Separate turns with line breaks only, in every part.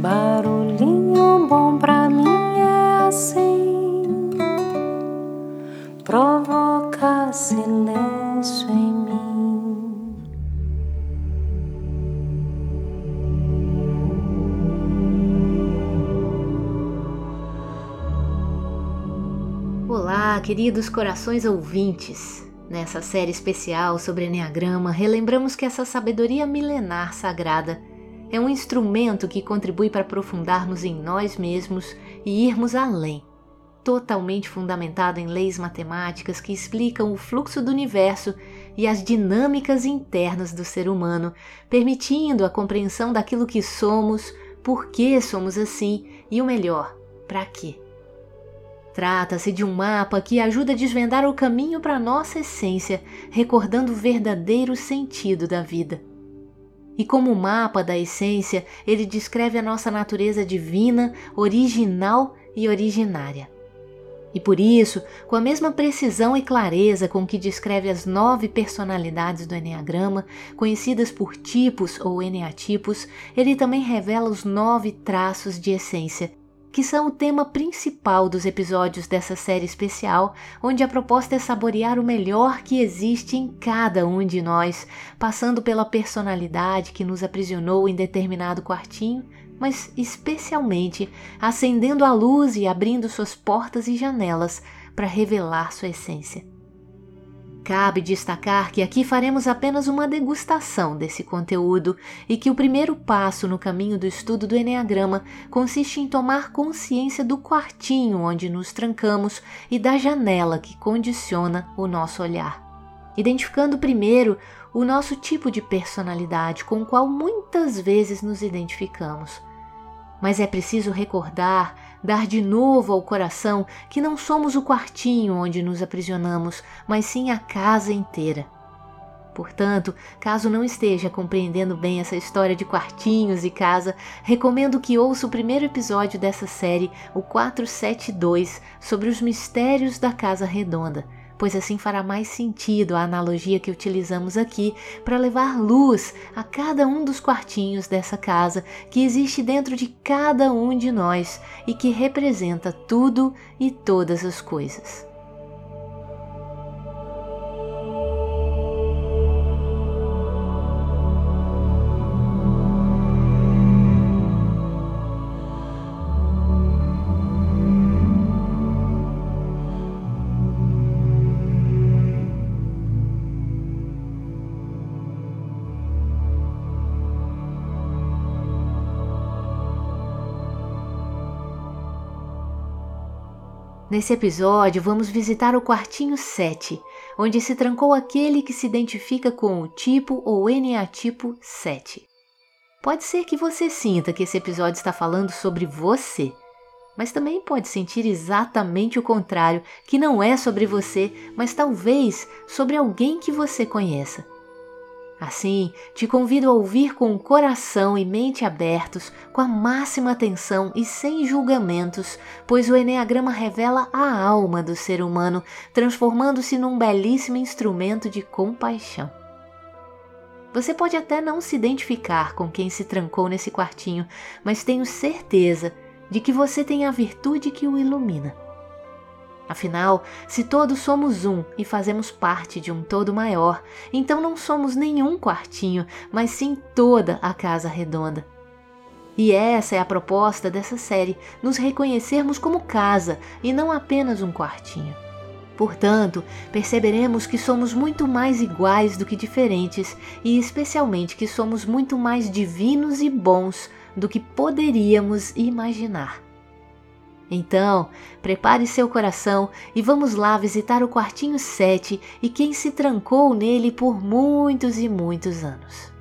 Barulhinho bom pra mim é assim, provoca silêncio em mim.
Olá, queridos corações ouvintes. Nessa série especial sobre Enneagrama, relembramos que essa sabedoria milenar sagrada é um instrumento que contribui para aprofundarmos em nós mesmos e irmos além, totalmente fundamentado em leis matemáticas que explicam o fluxo do universo e as dinâmicas internas do ser humano, permitindo a compreensão daquilo que somos, por que somos assim e o melhor, para quê. Trata-se de um mapa que ajuda a desvendar o caminho para nossa essência, recordando o verdadeiro sentido da vida. E como mapa da essência, ele descreve a nossa natureza divina, original e originária. E por isso, com a mesma precisão e clareza com que descreve as nove personalidades do Enneagrama, conhecidas por tipos ou eneatipos, ele também revela os nove traços de essência, que são o tema principal dos episódios dessa série especial, onde a proposta é saborear o melhor que existe em cada um de nós, passando pela personalidade que nos aprisionou em determinado quartinho, mas especialmente acendendo a luz e abrindo suas portas e janelas para revelar sua essência. Cabe destacar que aqui faremos apenas uma degustação desse conteúdo e que o primeiro passo no caminho do estudo do Enneagrama consiste em tomar consciência do quartinho onde nos trancamos e da janela que condiciona o nosso olhar. Identificando primeiro o nosso tipo de personalidade com o qual muitas vezes nos identificamos. Mas é preciso recordar dar de novo ao coração que não somos o quartinho onde nos aprisionamos, mas sim a casa inteira. Portanto, caso não esteja compreendendo bem essa história de quartinhos e casa, recomendo que ouça o primeiro episódio dessa série, o 472, sobre os mistérios da Casa Redonda pois assim fará mais sentido a analogia que utilizamos aqui para levar luz a cada um dos quartinhos dessa casa que existe dentro de cada um de nós e que representa tudo e todas as coisas. Nesse episódio, vamos visitar o quartinho 7, onde se trancou aquele que se identifica com o tipo ou eneatipo 7. Pode ser que você sinta que esse episódio está falando sobre você, mas também pode sentir exatamente o contrário, que não é sobre você, mas talvez sobre alguém que você conheça. Assim, te convido a ouvir com o coração e mente abertos, com a máxima atenção e sem julgamentos, pois o Enneagrama revela a alma do ser humano, transformando-se num belíssimo instrumento de compaixão. Você pode até não se identificar com quem se trancou nesse quartinho, mas tenho certeza de que você tem a virtude que o ilumina. Afinal, se todos somos um e fazemos parte de um todo maior, então não somos nenhum quartinho, mas sim toda a casa redonda. E essa é a proposta dessa série: nos reconhecermos como casa e não apenas um quartinho. Portanto, perceberemos que somos muito mais iguais do que diferentes e, especialmente, que somos muito mais divinos e bons do que poderíamos imaginar. Então, prepare seu coração e vamos lá visitar o quartinho 7 e quem se trancou nele por muitos e muitos anos.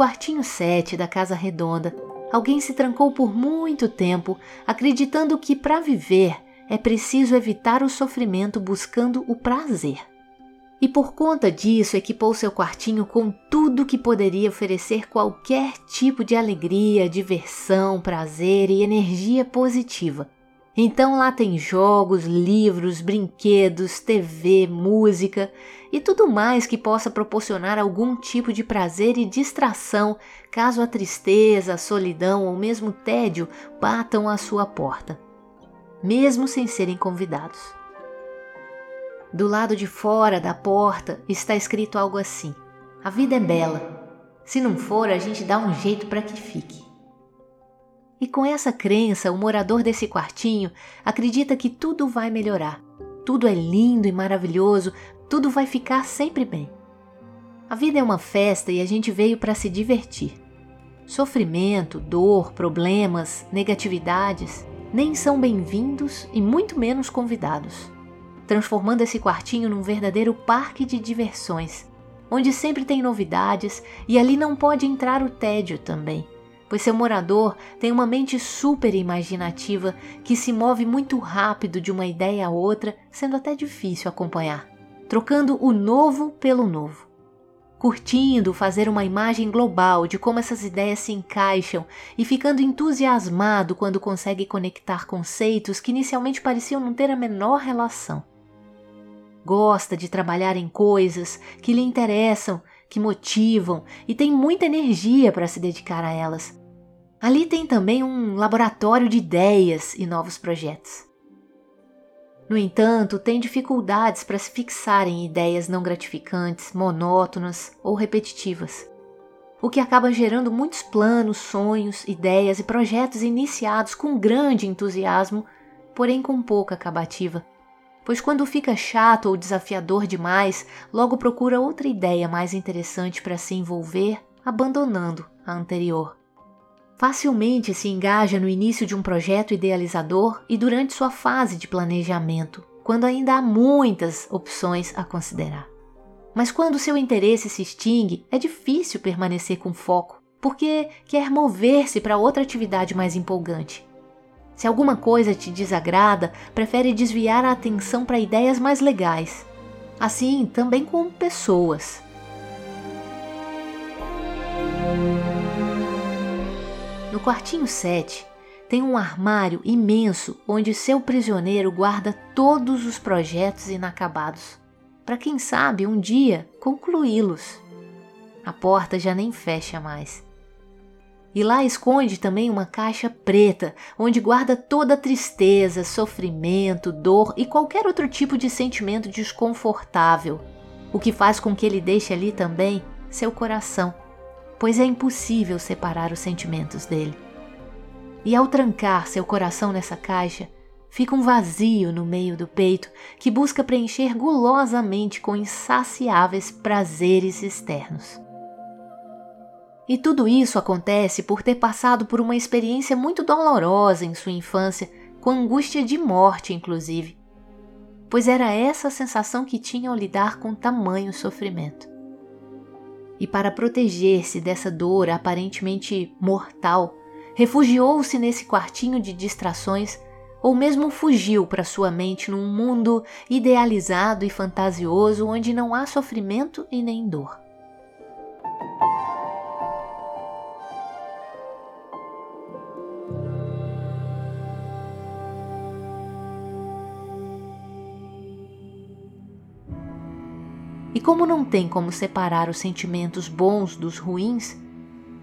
Quartinho 7 da casa redonda, alguém se trancou por muito tempo, acreditando que para viver é preciso evitar o sofrimento buscando o prazer. E por conta disso equipou seu quartinho com tudo que poderia oferecer qualquer tipo de alegria, diversão, prazer e energia positiva. Então lá tem jogos, livros, brinquedos, TV, música e tudo mais que possa proporcionar algum tipo de prazer e distração caso a tristeza, a solidão ou mesmo tédio batam à sua porta, mesmo sem serem convidados. Do lado de fora da porta está escrito algo assim: A vida é bela. Se não for, a gente dá um jeito para que fique. E com essa crença, o morador desse quartinho acredita que tudo vai melhorar. Tudo é lindo e maravilhoso, tudo vai ficar sempre bem. A vida é uma festa e a gente veio para se divertir. Sofrimento, dor, problemas, negatividades nem são bem-vindos e muito menos convidados, transformando esse quartinho num verdadeiro parque de diversões, onde sempre tem novidades e ali não pode entrar o tédio também pois seu morador tem uma mente super imaginativa que se move muito rápido de uma ideia a outra, sendo até difícil acompanhar, trocando o novo pelo novo. Curtindo fazer uma imagem global de como essas ideias se encaixam e ficando entusiasmado quando consegue conectar conceitos que inicialmente pareciam não ter a menor relação. Gosta de trabalhar em coisas que lhe interessam, que motivam e tem muita energia para se dedicar a elas, Ali tem também um laboratório de ideias e novos projetos. No entanto, tem dificuldades para se fixar em ideias não gratificantes, monótonas ou repetitivas, o que acaba gerando muitos planos, sonhos, ideias e projetos iniciados com grande entusiasmo, porém com pouca acabativa. Pois quando fica chato ou desafiador demais, logo procura outra ideia mais interessante para se envolver, abandonando a anterior. Facilmente se engaja no início de um projeto idealizador e durante sua fase de planejamento, quando ainda há muitas opções a considerar. Mas quando seu interesse se extingue, é difícil permanecer com foco, porque quer mover-se para outra atividade mais empolgante. Se alguma coisa te desagrada, prefere desviar a atenção para ideias mais legais. Assim, também com pessoas. No quartinho 7 tem um armário imenso onde seu prisioneiro guarda todos os projetos inacabados, para quem sabe um dia concluí-los. A porta já nem fecha mais. E lá esconde também uma caixa preta, onde guarda toda tristeza, sofrimento, dor e qualquer outro tipo de sentimento desconfortável, o que faz com que ele deixe ali também seu coração pois é impossível separar os sentimentos dele. E ao trancar seu coração nessa caixa, fica um vazio no meio do peito que busca preencher gulosamente com insaciáveis prazeres externos. E tudo isso acontece por ter passado por uma experiência muito dolorosa em sua infância, com angústia de morte, inclusive, pois era essa a sensação que tinha ao lidar com tamanho sofrimento e para proteger-se dessa dor aparentemente mortal, refugiou-se nesse quartinho de distrações ou mesmo fugiu para sua mente num mundo idealizado e fantasioso onde não há sofrimento e nem dor. E como não tem como separar os sentimentos bons dos ruins,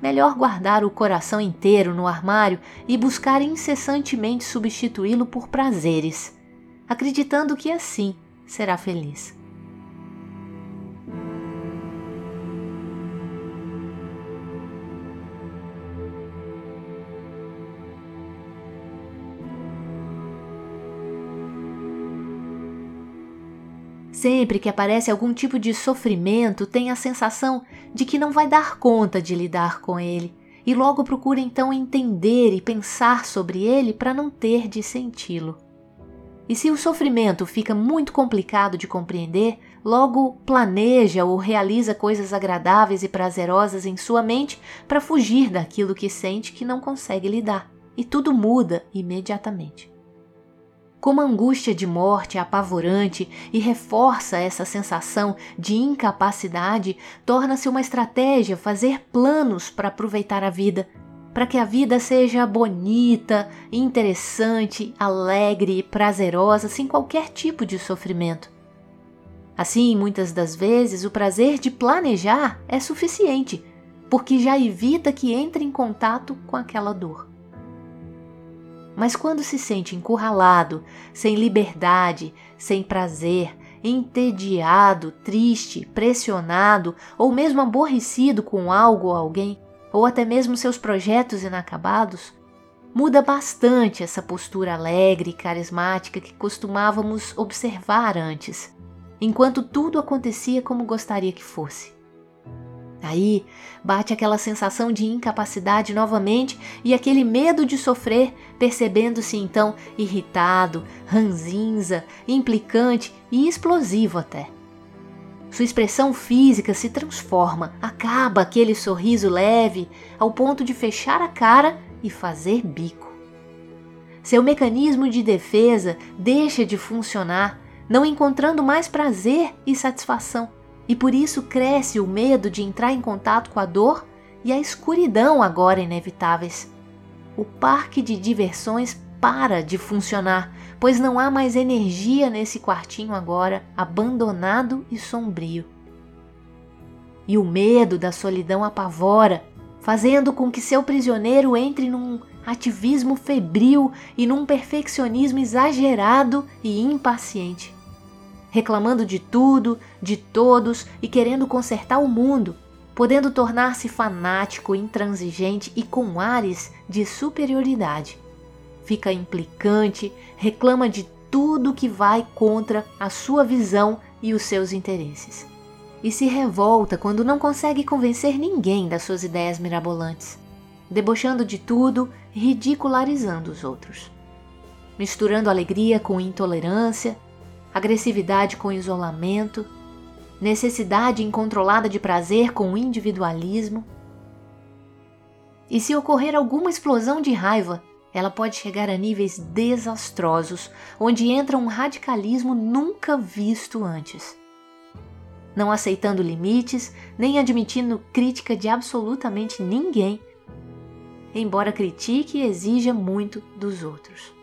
melhor guardar o coração inteiro no armário e buscar incessantemente substituí-lo por prazeres, acreditando que assim será feliz. Sempre que aparece algum tipo de sofrimento, tem a sensação de que não vai dar conta de lidar com ele e logo procura então entender e pensar sobre ele para não ter de senti-lo. E se o sofrimento fica muito complicado de compreender, logo planeja ou realiza coisas agradáveis e prazerosas em sua mente para fugir daquilo que sente que não consegue lidar, e tudo muda imediatamente. Como a angústia de morte é apavorante e reforça essa sensação de incapacidade, torna-se uma estratégia fazer planos para aproveitar a vida, para que a vida seja bonita, interessante, alegre e prazerosa, sem qualquer tipo de sofrimento. Assim, muitas das vezes, o prazer de planejar é suficiente, porque já evita que entre em contato com aquela dor. Mas quando se sente encurralado, sem liberdade, sem prazer, entediado, triste, pressionado ou mesmo aborrecido com algo ou alguém, ou até mesmo seus projetos inacabados, muda bastante essa postura alegre e carismática que costumávamos observar antes, enquanto tudo acontecia como gostaria que fosse. Aí bate aquela sensação de incapacidade novamente e aquele medo de sofrer, percebendo-se então irritado, ranzinza, implicante e explosivo até. Sua expressão física se transforma, acaba aquele sorriso leve ao ponto de fechar a cara e fazer bico. Seu mecanismo de defesa deixa de funcionar, não encontrando mais prazer e satisfação e por isso cresce o medo de entrar em contato com a dor e a escuridão agora inevitáveis. O parque de diversões para de funcionar, pois não há mais energia nesse quartinho agora abandonado e sombrio. E o medo da solidão apavora, fazendo com que seu prisioneiro entre num ativismo febril e num perfeccionismo exagerado e impaciente reclamando de tudo, de todos e querendo consertar o mundo, podendo tornar-se fanático, intransigente e com ares de superioridade. Fica implicante, reclama de tudo que vai contra a sua visão e os seus interesses. E se revolta quando não consegue convencer ninguém das suas ideias mirabolantes, debochando de tudo ridicularizando os outros. Misturando alegria com intolerância, agressividade com isolamento, necessidade incontrolada de prazer com individualismo. E se ocorrer alguma explosão de raiva, ela pode chegar a níveis desastrosos, onde entra um radicalismo nunca visto antes. Não aceitando limites, nem admitindo crítica de absolutamente ninguém, embora critique e exija muito dos outros.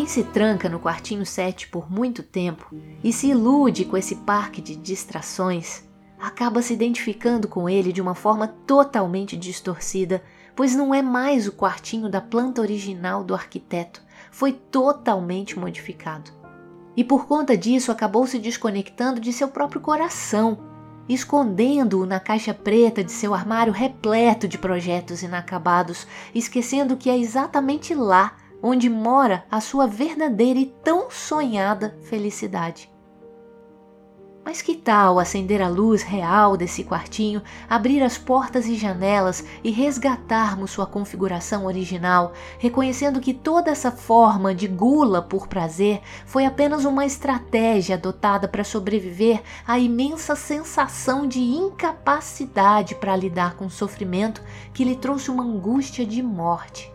Quem se tranca no quartinho 7 por muito tempo e se ilude com esse parque de distrações, acaba se identificando com ele de uma forma totalmente distorcida, pois não é mais o quartinho da planta original do arquiteto, foi totalmente modificado. E por conta disso acabou se desconectando de seu próprio coração, escondendo-o na caixa preta de seu armário repleto de projetos inacabados, esquecendo que é exatamente lá onde mora a sua verdadeira e tão sonhada felicidade. Mas que tal acender a luz real desse quartinho, abrir as portas e janelas e resgatarmos sua configuração original, reconhecendo que toda essa forma de gula por prazer foi apenas uma estratégia adotada para sobreviver à imensa sensação de incapacidade para lidar com o sofrimento que lhe trouxe uma angústia de morte?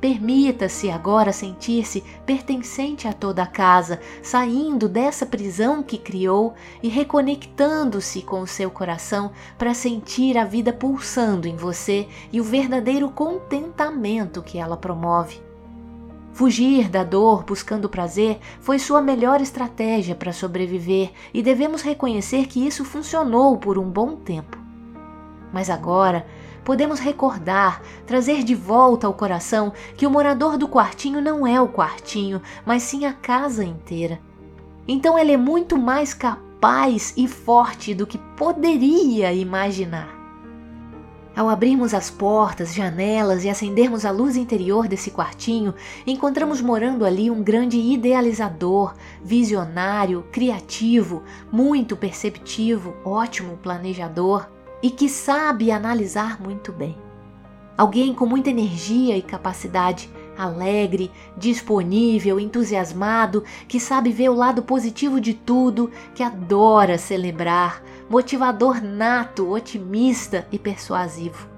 Permita-se agora sentir-se pertencente a toda a casa, saindo dessa prisão que criou e reconectando-se com o seu coração para sentir a vida pulsando em você e o verdadeiro contentamento que ela promove. Fugir da dor buscando prazer foi sua melhor estratégia para sobreviver e devemos reconhecer que isso funcionou por um bom tempo. Mas agora podemos recordar, trazer de volta ao coração que o morador do quartinho não é o quartinho, mas sim a casa inteira. Então ele é muito mais capaz e forte do que poderia imaginar. Ao abrirmos as portas, janelas e acendermos a luz interior desse quartinho, encontramos morando ali um grande idealizador, visionário, criativo, muito perceptivo, ótimo planejador e que sabe analisar muito bem. Alguém com muita energia e capacidade, alegre, disponível, entusiasmado, que sabe ver o lado positivo de tudo, que adora celebrar, motivador nato, otimista e persuasivo.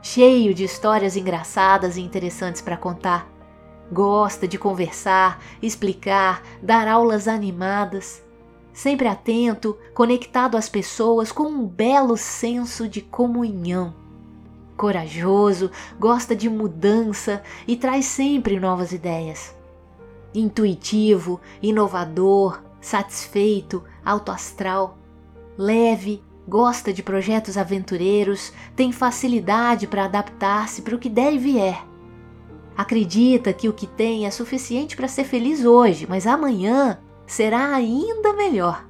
Cheio de histórias engraçadas e interessantes para contar. Gosta de conversar, explicar, dar aulas animadas. Sempre atento, conectado às pessoas com um belo senso de comunhão corajoso, gosta de mudança e traz sempre novas ideias. Intuitivo, inovador, satisfeito, autoastral, leve, gosta de projetos aventureiros, tem facilidade para adaptar-se para o que der e vier. Acredita que o que tem é suficiente para ser feliz hoje, mas amanhã será ainda melhor.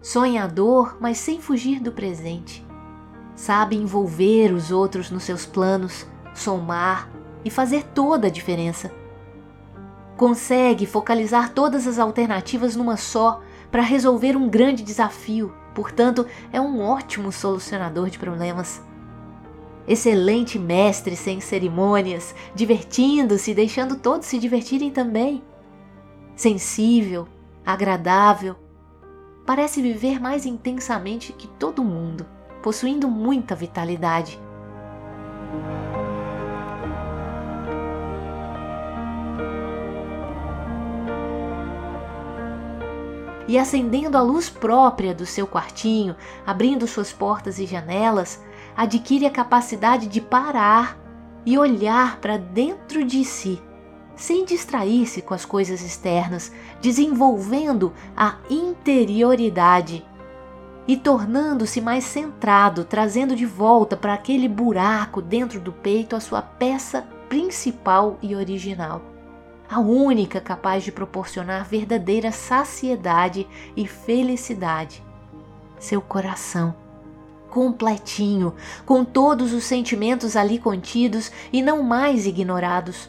Sonhador, mas sem fugir do presente sabe envolver os outros nos seus planos, somar e fazer toda a diferença. Consegue focalizar todas as alternativas numa só para resolver um grande desafio, portanto, é um ótimo solucionador de problemas. Excelente mestre sem cerimônias, divertindo-se e deixando todos se divertirem também. Sensível, agradável, parece viver mais intensamente que todo mundo possuindo muita vitalidade. E acendendo a luz própria do seu quartinho, abrindo suas portas e janelas, adquire a capacidade de parar e olhar para dentro de si, sem distrair-se com as coisas externas, desenvolvendo a interioridade e tornando-se mais centrado, trazendo de volta para aquele buraco dentro do peito a sua peça principal e original. A única capaz de proporcionar verdadeira saciedade e felicidade. Seu coração completinho, com todos os sentimentos ali contidos e não mais ignorados,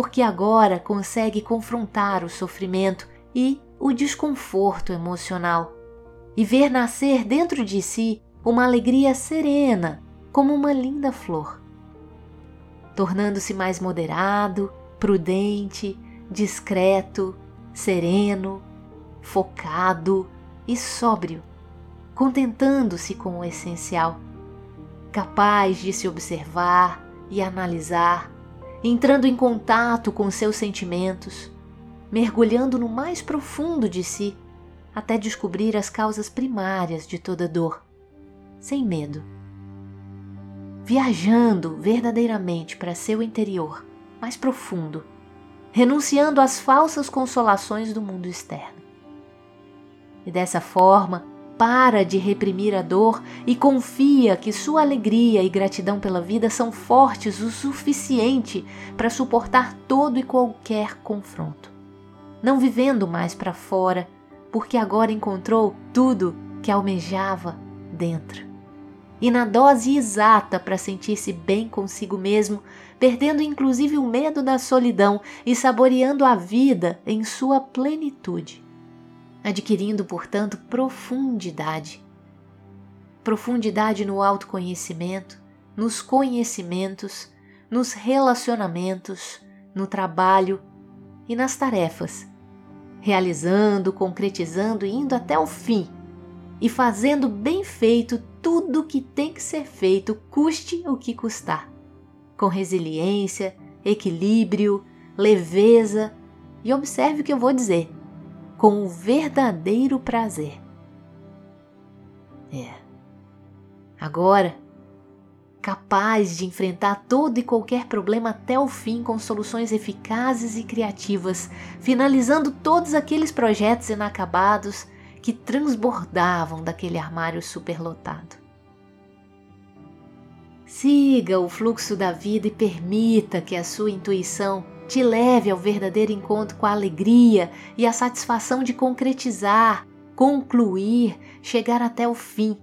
porque agora consegue confrontar o sofrimento e o desconforto emocional e ver nascer dentro de si uma alegria serena, como uma linda flor. Tornando-se mais moderado, prudente, discreto, sereno, focado e sóbrio, contentando-se com o essencial, capaz de se observar e analisar, entrando em contato com seus sentimentos, mergulhando no mais profundo de si até descobrir as causas primárias de toda dor, sem medo. Viajando verdadeiramente para seu interior, mais profundo, renunciando às falsas consolações do mundo externo. E dessa forma, para de reprimir a dor e confia que sua alegria e gratidão pela vida são fortes o suficiente para suportar todo e qualquer confronto. Não vivendo mais para fora, porque agora encontrou tudo que almejava dentro. E na dose exata para sentir-se bem consigo mesmo, perdendo inclusive o medo da solidão e saboreando a vida em sua plenitude, adquirindo, portanto, profundidade. Profundidade no autoconhecimento, nos conhecimentos, nos relacionamentos, no trabalho e nas tarefas realizando, concretizando e indo até o fim, e fazendo bem feito tudo o que tem que ser feito, custe o que custar, com resiliência, equilíbrio, leveza e observe o que eu vou dizer, com o verdadeiro prazer. É. Agora, capaz de enfrentar todo e qualquer problema até o fim com soluções eficazes e criativas, finalizando todos aqueles projetos inacabados que transbordavam daquele armário superlotado. Siga o fluxo da vida e permita que a sua intuição te leve ao verdadeiro encontro com a alegria e a satisfação de concretizar, concluir, chegar até o fim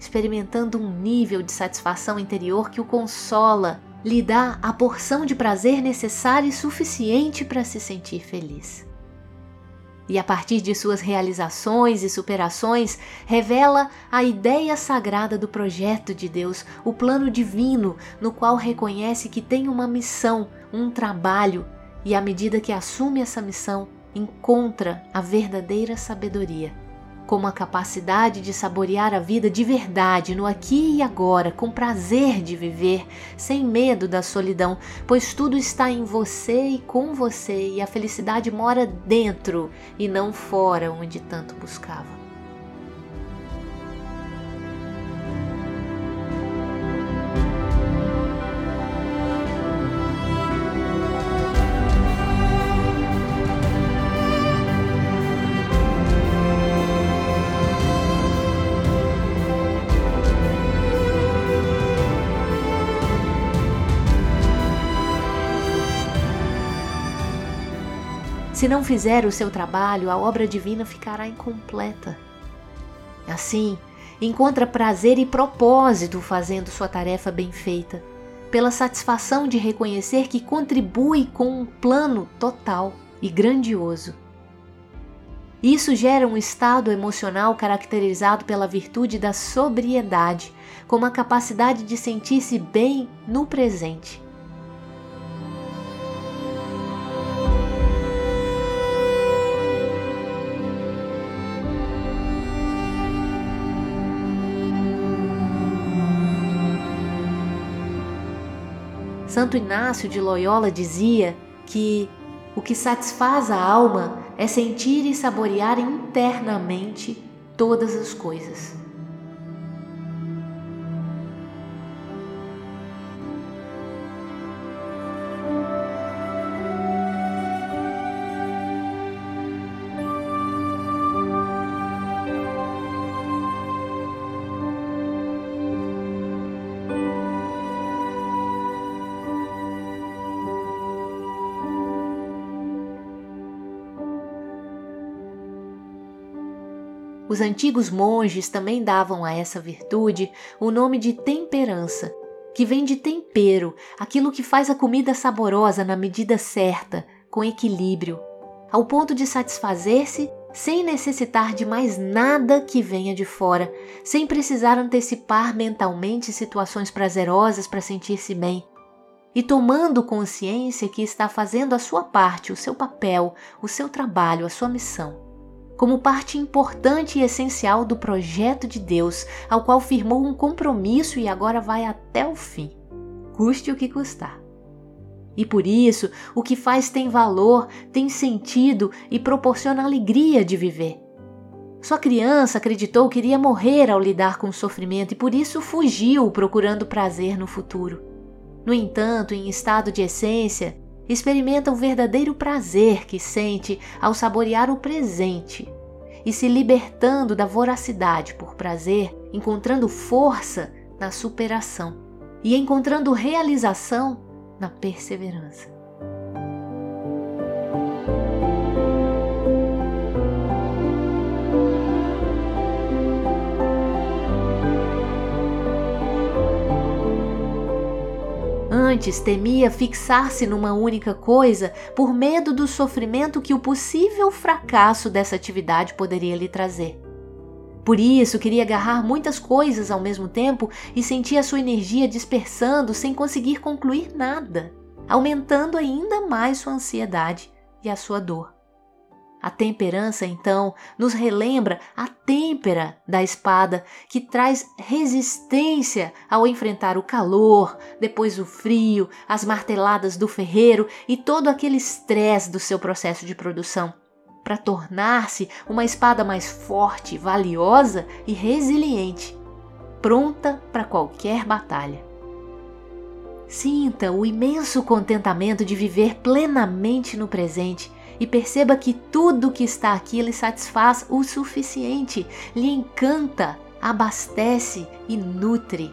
experimentando um nível de satisfação interior que o consola, lhe dá a porção de prazer necessária e suficiente para se sentir feliz. E a partir de suas realizações e superações, revela a ideia sagrada do projeto de Deus, o plano divino, no qual reconhece que tem uma missão, um trabalho, e à medida que assume essa missão, encontra a verdadeira sabedoria como a capacidade de saborear a vida de verdade, no aqui e agora, com prazer de viver, sem medo da solidão, pois tudo está em você e com você, e a felicidade mora dentro e não fora onde tanto buscava. Se não fizer o seu trabalho, a obra divina ficará incompleta. Assim, encontra prazer e propósito fazendo sua tarefa bem feita, pela satisfação de reconhecer que contribui com um plano total e grandioso. Isso gera um estado emocional caracterizado pela virtude da sobriedade, como a capacidade de sentir-se bem no presente Santo Inácio de Loyola dizia que o que satisfaz a alma é sentir e saborear internamente todas as coisas. Os antigos monges também davam a essa virtude o nome de temperança, que vem de tempero, aquilo que faz a comida saborosa na medida certa, com equilíbrio, ao ponto de satisfazer-se sem necessitar de mais nada que venha de fora, sem precisar antecipar mentalmente situações prazerosas para sentir-se bem, e tomando consciência que está fazendo a sua parte, o seu papel, o seu trabalho, a sua missão como parte importante e essencial do projeto de Deus, ao qual firmou um compromisso e agora vai até o fim, custe o que custar. E por isso, o que faz tem valor, tem sentido e proporciona alegria de viver. Sua criança acreditou que iria morrer ao lidar com o sofrimento e por isso fugiu procurando prazer no futuro. No entanto, em estado de essência, experimenta o verdadeiro prazer que sente ao saborear o presente e se libertando da voracidade por prazer, encontrando força na superação e encontrando realização na perseverança. Antes temia fixar-se numa única coisa por medo do sofrimento que o possível fracasso dessa atividade poderia lhe trazer. Por isso, queria agarrar muitas coisas ao mesmo tempo e sentia sua energia dispersando sem conseguir concluir nada, aumentando ainda mais sua ansiedade e a sua dor. A temperança, então, nos relembra a têmpera da espada, que traz resistência ao enfrentar o calor, depois o frio, as marteladas do ferreiro e todo aquele estresse do seu processo de produção, para tornar-se uma espada mais forte, valiosa e resiliente, pronta para qualquer batalha. Sinta o imenso contentamento de viver plenamente no presente e perceba que tudo que está aqui lhe satisfaz o suficiente, lhe encanta, abastece e nutre.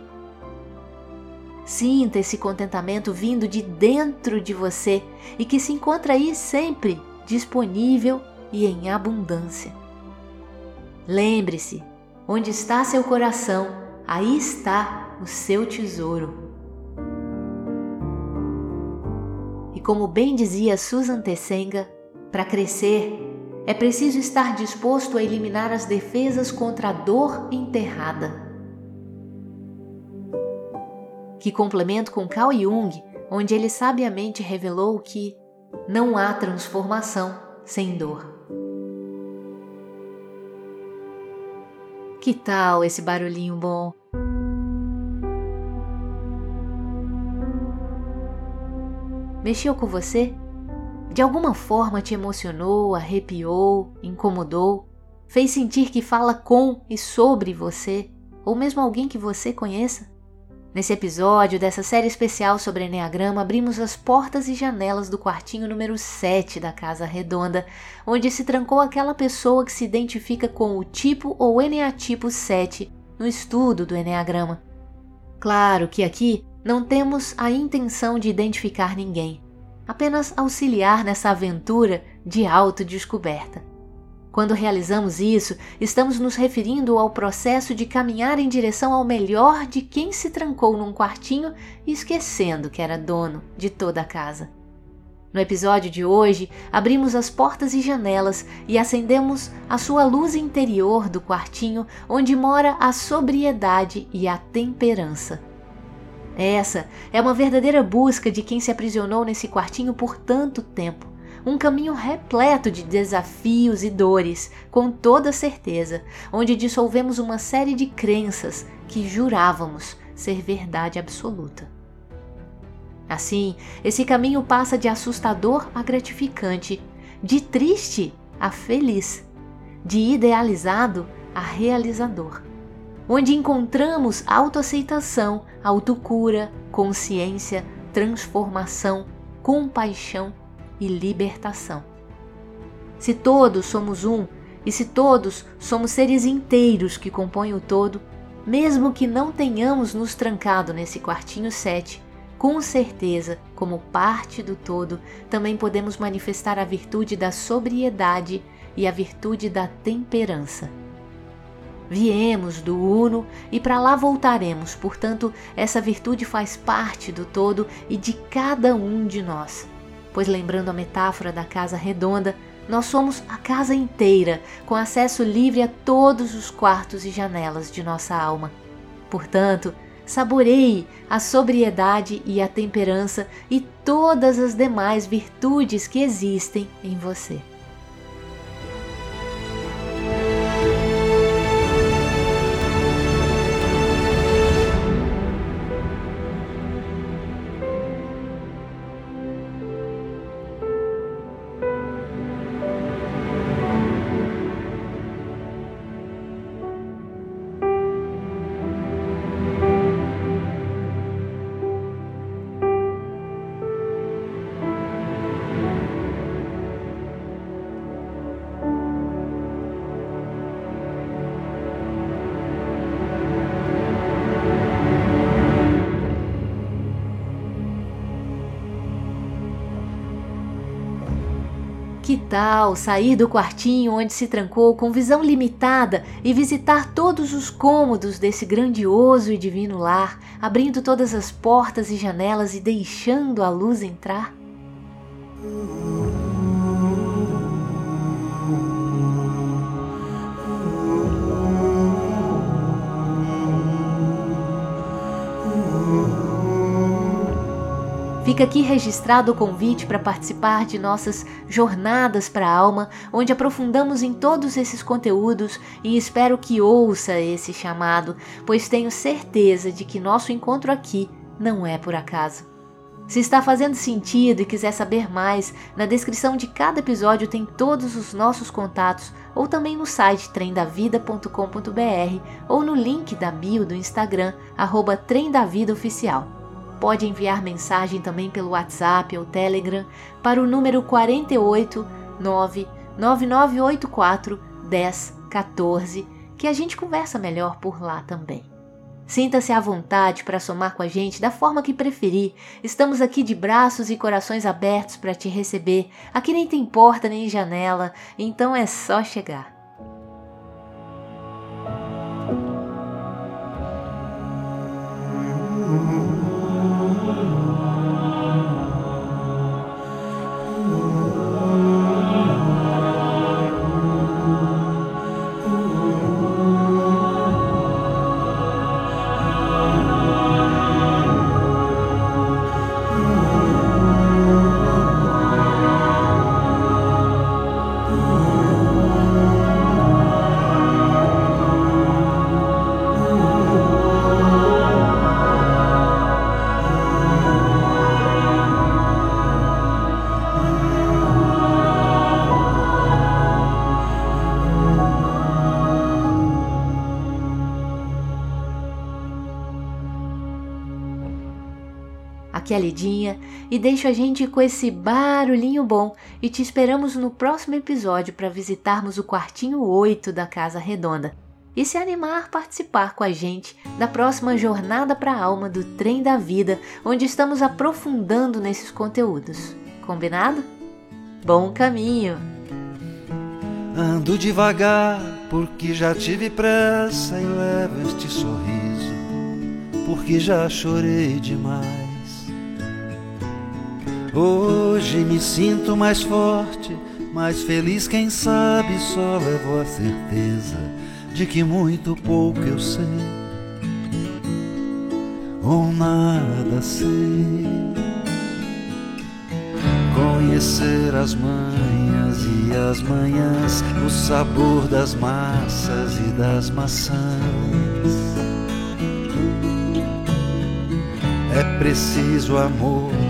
Sinta esse contentamento vindo de dentro de você e que se encontra aí sempre disponível e em abundância. Lembre-se: onde está seu coração, aí está o seu tesouro. E como bem dizia Susan Tessenga, para crescer é preciso estar disposto a eliminar as defesas contra a dor enterrada. Que complemento com Carl Jung, onde ele sabiamente revelou que não há transformação sem dor. Que tal esse barulhinho bom? Mexeu com você? De alguma forma te emocionou, arrepiou, incomodou, fez sentir que fala com e sobre você, ou mesmo alguém que você conheça? Nesse episódio dessa série especial sobre Enneagrama, abrimos as portas e janelas do quartinho número 7 da Casa Redonda, onde se trancou aquela pessoa que se identifica com o tipo ou Eneatipo 7 no estudo do Enneagrama. Claro que aqui não temos a intenção de identificar ninguém, apenas auxiliar nessa aventura de autodescoberta. Quando realizamos isso, estamos nos referindo ao processo de caminhar em direção ao melhor de quem se trancou num quartinho esquecendo que era dono de toda a casa. No episódio de hoje, abrimos as portas e janelas e acendemos a sua luz interior do quartinho onde mora a sobriedade e a temperança. Essa é uma verdadeira busca de quem se aprisionou nesse quartinho por tanto tempo um caminho repleto de desafios e dores, com toda certeza, onde dissolvemos uma série de crenças que jurávamos ser verdade absoluta. Assim, esse caminho passa de assustador a gratificante, de triste a feliz, de idealizado a realizador, onde encontramos autoaceitação, autocura, consciência, transformação, compaixão e libertação. Se todos somos um e se todos somos seres inteiros que compõem o todo, mesmo que não tenhamos nos trancado nesse quartinho 7, com certeza, como parte do todo, também podemos manifestar a virtude da sobriedade e a virtude da temperança. Viemos do Uno e para lá voltaremos, portanto, essa virtude faz parte do todo e de cada um de nós pois lembrando a metáfora da casa redonda, nós somos a casa inteira, com acesso livre a todos os quartos e janelas de nossa alma. Portanto, saboreie a sobriedade e a temperança e todas as demais virtudes que existem em você. Tal sair do quartinho onde se trancou com visão limitada e visitar todos os cômodos desse grandioso e divino lar, abrindo todas as portas e janelas e deixando a luz entrar? Fica aqui registrado o convite para participar de nossas Jornadas para a Alma, onde aprofundamos em todos esses conteúdos e espero que ouça esse chamado, pois tenho certeza de que nosso encontro aqui não é por acaso. Se está fazendo sentido e quiser saber mais, na descrição de cada episódio tem todos os nossos contatos, ou também no site trendavida.com.br ou no link da bio do Instagram, arroba Oficial. Pode enviar mensagem também pelo WhatsApp ou Telegram para o número 48 99984 1014, que a gente conversa melhor por lá também. Sinta-se à vontade para somar com a gente da forma que preferir. Estamos aqui de braços e corações abertos para te receber. Aqui nem tem porta nem janela, então é só chegar. a lidinha e deixo a gente com esse barulhinho bom e te esperamos no próximo episódio para visitarmos o quartinho 8 da Casa Redonda e se animar a participar com a gente da próxima jornada para a alma do Trem da Vida, onde estamos aprofundando nesses conteúdos. Combinado? Bom caminho!
Ando devagar porque já tive pressa e levo este sorriso porque já chorei demais. Hoje me sinto mais forte, mais feliz, quem sabe só levo a certeza de que muito pouco eu sei ou nada sei. Conhecer as manhas e as manhãs, o sabor das massas e das maçãs. É preciso amor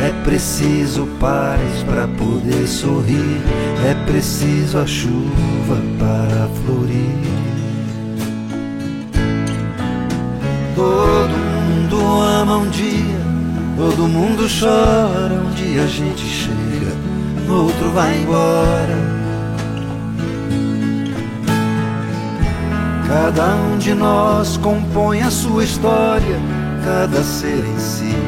é preciso paz para poder sorrir, é preciso a chuva para florir. Todo mundo ama um dia, todo mundo chora, um dia a gente chega, outro vai embora. Cada um de nós compõe a sua história, cada ser em si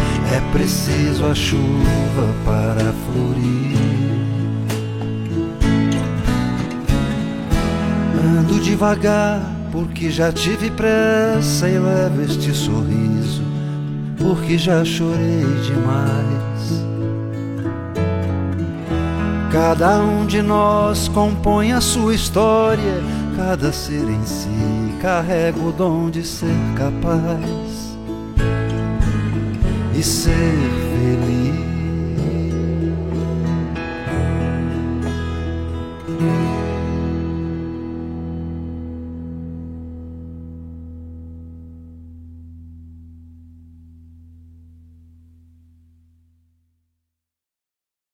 é preciso a chuva para florir. Ando devagar porque já tive pressa e levo este sorriso, porque já chorei demais. Cada um de nós compõe a sua história, cada ser em si carrega o dom de ser capaz ser feliz.